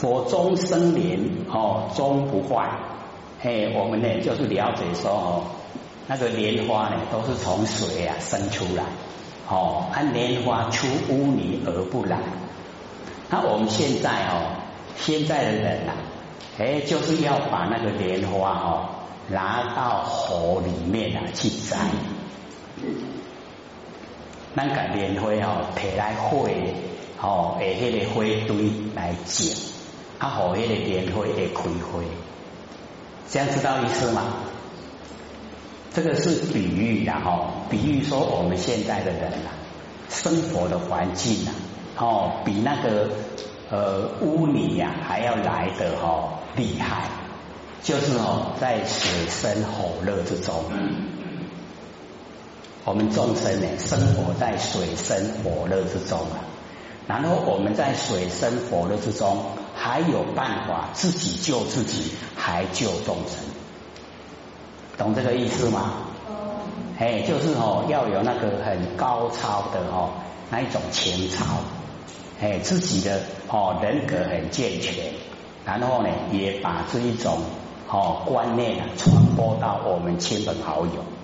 佛中生莲哦，终不坏。嘿，我们呢就是了解说哦，那个莲花呢都是从水啊生出来，哦，按莲花出污泥而不染。那我们现在哦，现在的人呐，哎，就是要把那个莲花哦拿到河里面啊去摘。那个莲花哦提来火，哦，诶，迄个火堆来捡，啊，火，迄个莲花会开花，这样知道意思吗？这个是比喻的哈，比喻说我们现在的人呐，生活的环境呐，哦，比那个呃污泥呀还要来的哈厉害，就是哦在水深火热之中。我们众生呢，生活在水深火热之中啊，然后我们在水深火热之中，还有办法自己救自己，还救众生，懂这个意思吗？哎，就是哦，要有那个很高超的哦那一种情操，哎，自己的哦人格很健全，然后呢，也把这一种哦观念啊传播到我们亲朋好友。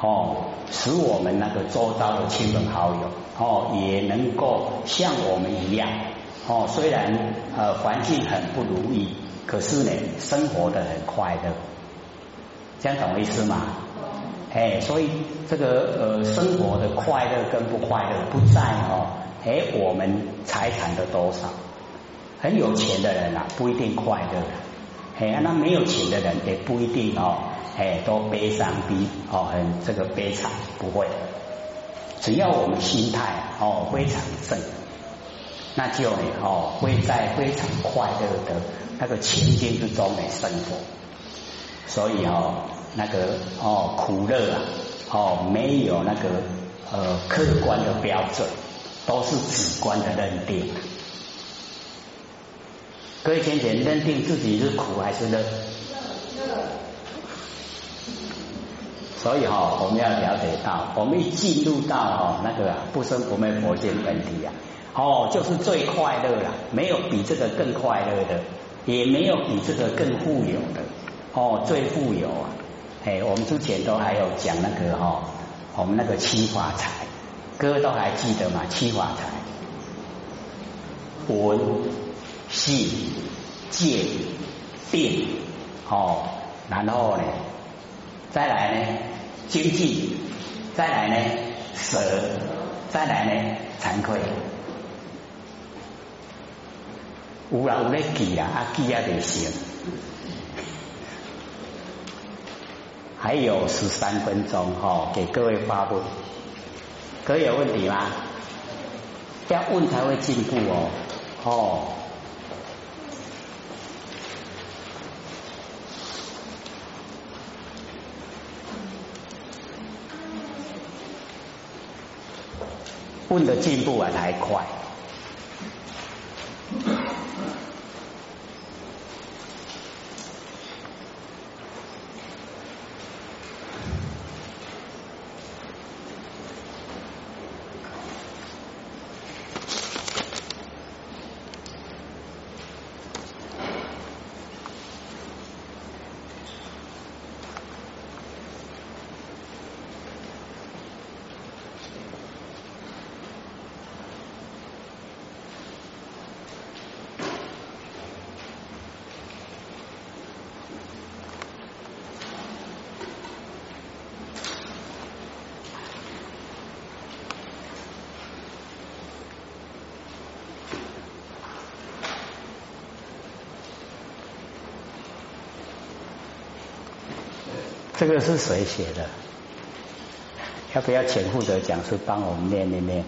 哦，使我们那个周遭的亲朋好友哦，也能够像我们一样哦，虽然呃环境很不如意，可是呢，生活的很快乐，这样懂我意思吗？哎，所以这个呃生活的快乐跟不快乐不在哦，哎我们财产的多少，很有钱的人啊不一定快乐，哎那没有钱的人也不一定哦。哎，都悲伤逼哦，很这个悲惨，不会。只要我们心态哦非常正，那就呢哦会在非常快乐的那个情境之中来生活。所以哦那个哦苦乐啊哦没有那个呃客观的标准，都是主观的认定。各位先生，认定自己是苦还是乐？所以哈，我们要了解到，我们一进入到哦那个不生不灭佛性本体啊，哦就是最快乐了，没有比这个更快乐的，也没有比这个更富有的，哦最富有啊，哎我们之前都还有讲那个哈，我们那个七法财，歌都还记得吗？七法财，闻、信、戒、定，哦，然后呢？再来呢，经济；再来呢，舍；再来呢，惭愧。有人有咧记啊，啊记啊得行。还有十三分钟哈，给各位发布。各位有问题吗？要问才会进步哦，哦。问的进步啊，还快。这个是谁写的？要不要请负责讲师帮我们念念念？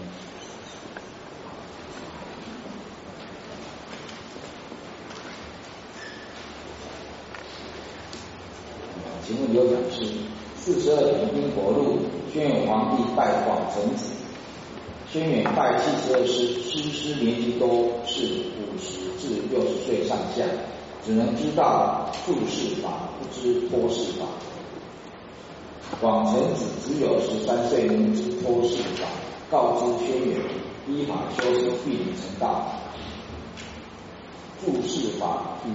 请问有讲师，四十二年因国路，轩辕皇帝拜广成子，轩辕拜七十二师，师师年纪都是五十至六十岁上下，只能知道注释法，不知托释法。广成子只有十三岁，能知托世法，告知轩辕，依法修持，必能成道。注释法与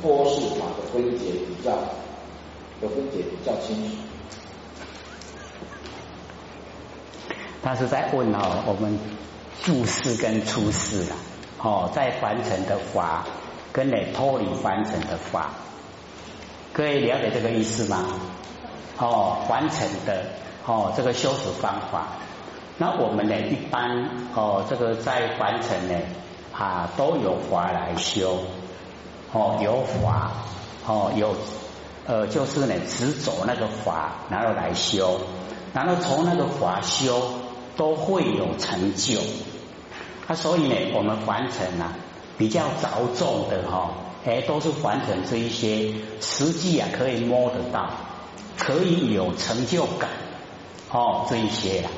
托释法的分解比较的分解比较清楚。他是在问哦，我们注释跟出释啊，哦，在凡尘的法跟你脱离凡尘的法，各位了解这个意思吗？哦，凡尘的哦，这个修持方法，那我们呢一般哦，这个在凡尘呢啊都有法来修，哦有法哦有呃就是呢只走那个法然后来修，然后从那个法修。都会有成就，啊，所以呢，我们凡尘啊比较着重的哈，哎，都是凡尘这一些实际啊可以摸得到，可以有成就感哦，这一些啊。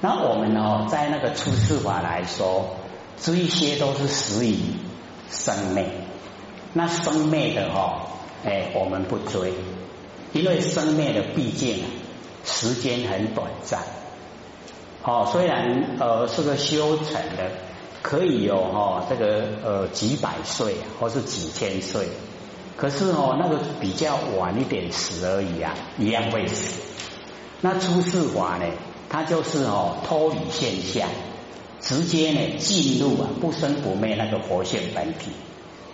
那我们呢，在那个出世法来说，这一些都是始于生灭，那生灭的哈，哎，我们不追，因为生灭的毕竟时间很短暂。哦，虽然呃是个修成的，可以有哈这个呃几百岁或是几千岁，可是哦那个比较晚一点死而已啊，一样会死。那出世法呢，它就是哦脱离现象，直接呢进入啊不生不灭那个活性本体。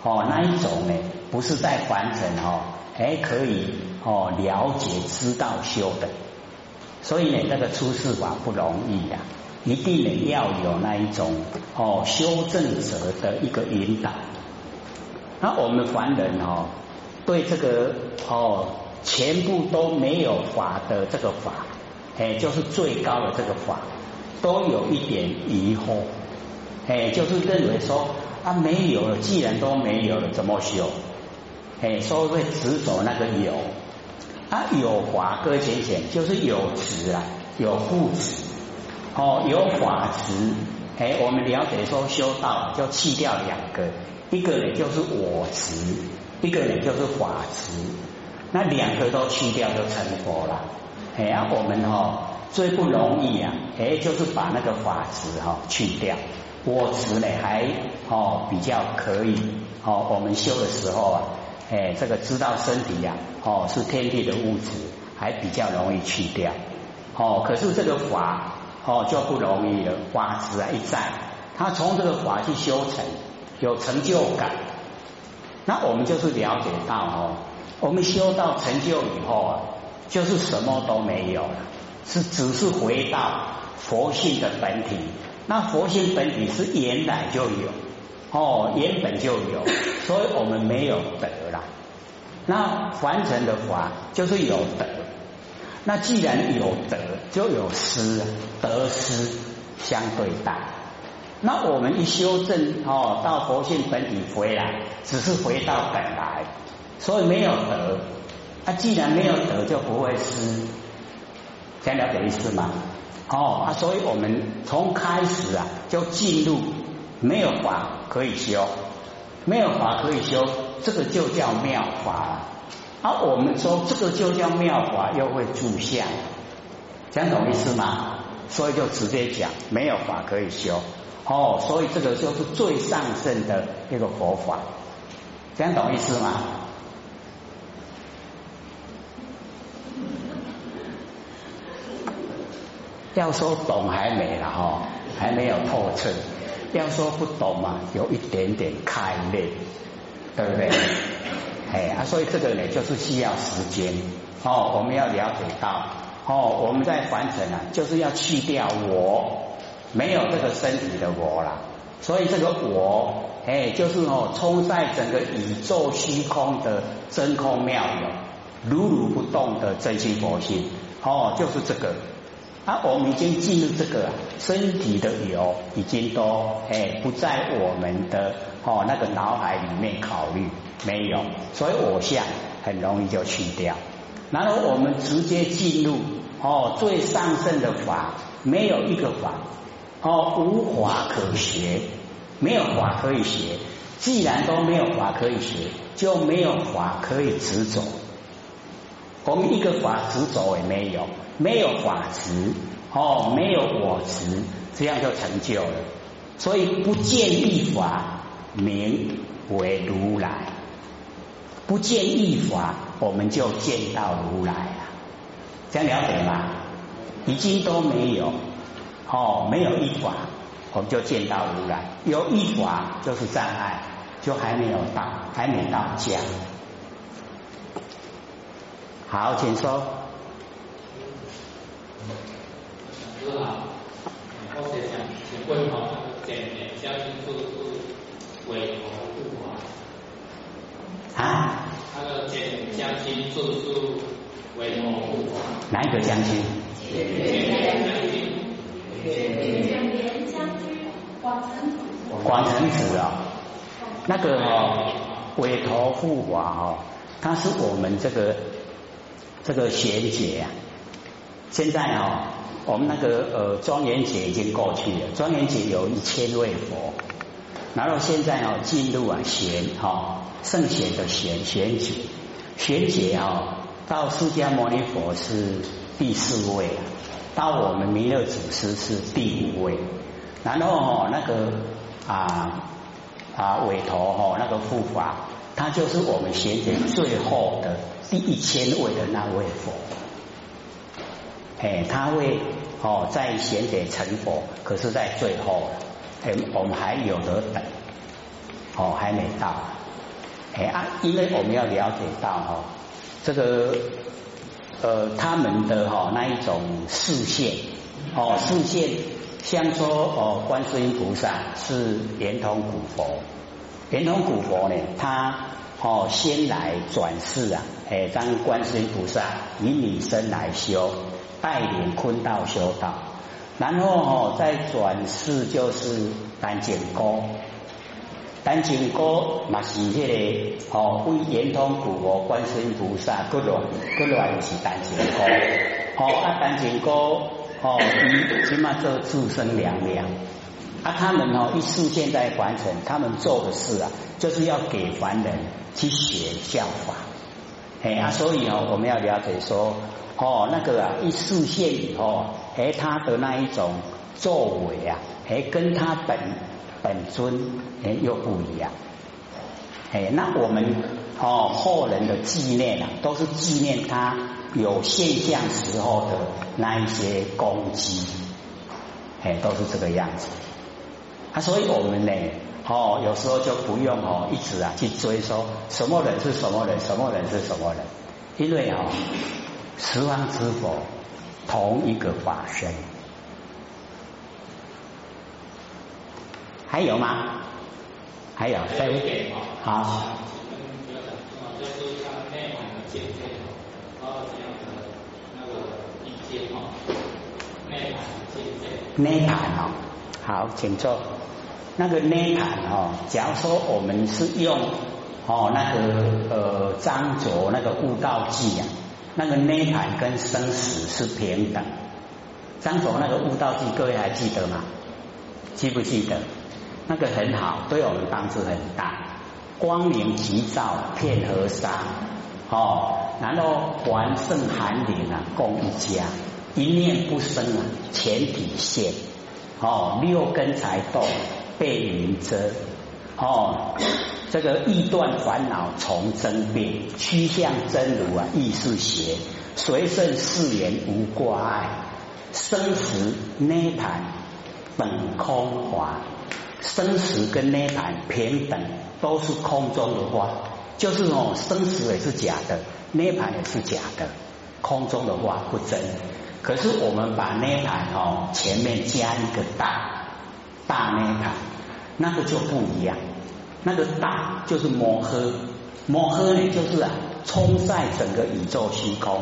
哦那一种呢，不是在凡尘哦，还可以哦了解知道修的。所以呢，那个出世法不容易呀，一定呢要有那一种哦修正者的一个引导。那我们凡人哦，对这个哦全部都没有法的这个法，哎，就是最高的这个法，都有一点疑惑，哎，就是认为说啊没有了，既然都没有了，怎么修？哎，所以会执着那个有。啊，有法各浅显，就是有执啊，有固执哦，有法执。哎，我们了解说修道就弃掉两个，一个呢就是我执，一个呢就是法执。那两个都去掉就成佛了。哎，啊，我们哈最不容易啊，哎，就是把那个法执哈去掉，我执呢还哦比较可以哦，我们修的时候啊。哎，这个知道身体呀，哦，是天地的物质，还比较容易去掉。哦，可是这个法，哦，就不容易了。法执啊一在，他从这个法去修成，有成就感。那我们就是了解到哦，我们修到成就以后啊，就是什么都没有了，是只是回到佛性的本体。那佛性本体是原来就有。哦，原本就有，所以我们没有得了。那凡尘的法就是有得，那既然有得，就有失，得失相对待。那我们一修正哦，到佛性本体回来，只是回到本来，所以没有得。那既然没有得，就不会失。这样了解意思吗？哦啊，所以我们从开始啊，就进入。没有法可以修，没有法可以修，这个就叫妙法。而我们说这个就叫妙法，又会住相，讲懂意思吗？所以就直接讲没有法可以修。哦，所以这个就是最上圣的一个佛法，讲懂意思吗？要说懂还没了哈，还没有透彻。要说不懂嘛，有一点点开裂，对不对？哎啊，所以这个呢，就是需要时间哦。我们要了解到哦，我们在凡尘啊，就是要去掉我，没有这个身体的我了。所以这个我，哎，就是哦，冲在整个宇宙虚空的真空妙有，如如不动的真心佛性，哦，就是这个。啊，我们已经进入这个身体的有，已经都哎不在我们的哦那个脑海里面考虑，没有，所以我相很容易就去掉。然后我们直接进入哦最上圣的法，没有一个法哦无法可学，没有法可以学。既然都没有法可以学，就没有法可以执着。我们一个法执着也没有。没有法执哦，没有我执，这样就成就了。所以不见立法，名为如来。不见一法，我们就见到如来了。这样了解吗？已经都没有哦，没有一法，我们就见到如来。有一法就是障碍，就还没有到，还没到家。好，请说。师好，我是想请问哈，那个点将军是不是委托护法？啊？那个简将军是不是委托护法？哪一个将军？广成子。啊哦，那个哦，委托护法哦，他是我们这个这个贤姐啊。现在哦，我们那个呃庄严节已经过去了，庄严节有一千位佛，然后现在哦进入啊贤哈圣贤的贤贤姐，贤姐哦到释迦牟尼佛是第四位，到我们弥勒祖师是第五位，然后哦那个啊啊委托哈那个护法，他就是我们贤姐最后的第一千位的那位佛。哎，他会哦，在贤者成佛，可是，在最后，哎，我们还有得等，哦，还没到，哎啊，因为我们要了解到哈，这个呃，他们的哈那一种视线，哦，视线，像说哦，观世音菩萨是圆通古佛，圆通古佛呢，他哦先来转世啊，哎，当观世音菩萨以女身来修。带领坤道修道，然后哦再转世就是丹景哥，丹景哥嘛是迄个哦为圆通古佛观世音菩萨，各种各来又是丹景哥，哦啊丹景哥哦起码做自身良良，啊他们哦一世现在完成，他们做的事啊，就是要给凡人去学效法，哎啊所以哦我们要了解说。哦，那个啊，一视线以后，哎，他的那一种作为啊，哎，跟他本本尊哎又不一样。哎，那我们哦后人的纪念啊，都是纪念他有现象时候的那一些功绩，哎，都是这个样子。啊，所以我们呢，哦，有时候就不用哦一直啊去追说什么人是什么人，什么人是什么人，因为哦。十方之佛，同一个法身，还有吗？还有，再一点好。内涵的见解，然后这样的那个意见哈，内涵。内涵哦，好，请坐。那个内涵哦，假如说我们是用哦那个呃张卓那个悟道记啊。那个涅盘跟生死是平等。张总那个悟道记，各位还记得吗？记不记得？那个很好，对我们帮助很大。光明急照片河沙，哦，然后还胜寒林啊，共一家，一念不生啊，前体现，哦，六根才动，被云遮，哦。这个欲断烦恼从真变，趋向真如啊，亦是邪。随顺誓言无挂碍，生死涅盘本空华。生死跟涅盘平等，都是空中的话，就是哦，生死也是假的，涅盘也是假的，空中的话不真。可是我们把涅盘哦前面加一个大，大涅盘，那个就不一样。那个大就是摩诃，摩诃呢就是啊冲在整个宇宙虚空。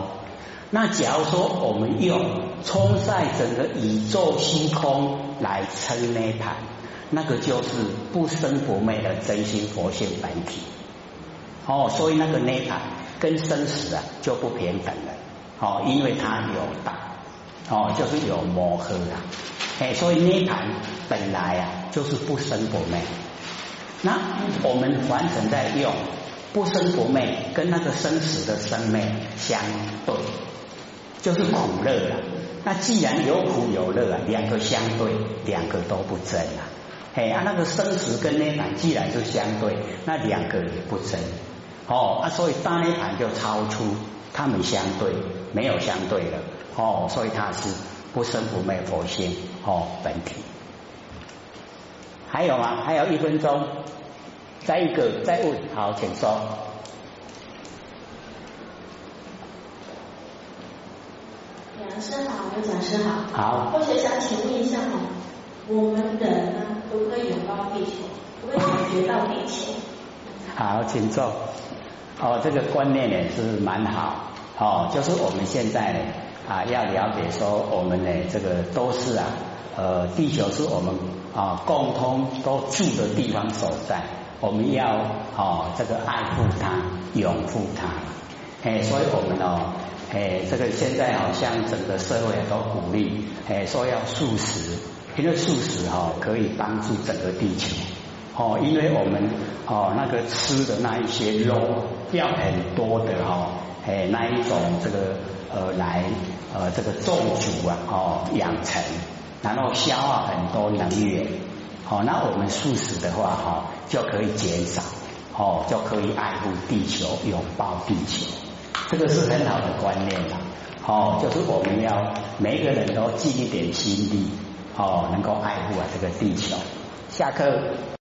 那假如说我们用冲晒整个宇宙星空来称涅盘，那个就是不生不灭的真心佛性本体。哦，所以那个涅盘跟生死啊就不平等了。哦，因为它有大，哦就是有摩诃啊。哎，所以涅盘本来啊就是不生不灭。那我们凡尘在用不生不灭，跟那个生死的生灭相对，就是苦乐了。那既然有苦有乐啊，两个相对，两个都不真啊。嘿啊，那个生死跟涅盘既然是相对，那两个也不真哦啊，所以大涅盘就超出他们相对，没有相对了哦，所以它是不生不灭佛性哦本体。还有吗？还有一分钟，再一个再问，好，请说。讲师好，刘讲师好。好。或者想请问一下哈，我们人呢，可不可以拥抱地球？可不可以感觉到地球？好，请坐。哦，这个观念呢是蛮好。哦，就是我们现在呢啊，要了解说，我们呢这个都是啊，呃，地球是我们啊共同都住的地方所在，我们要哦这个爱护它，拥护它。哎，所以我们哦。哎，这个现在好像整个社会都鼓励，哎，说要素食，因为素食哈可以帮助整个地球，哦，因为我们哦那个吃的那一些肉要很多的哈，哎那一种这个呃来呃这个种植啊，哦养成，然后消耗很多能源，好，那我们素食的话哈就可以减少，哦就可以爱护地球，拥抱地球。这个是很好的观念啦，哦，就是我们要每一个人都尽一点心力，哦，能够爱护啊这个地球。下课。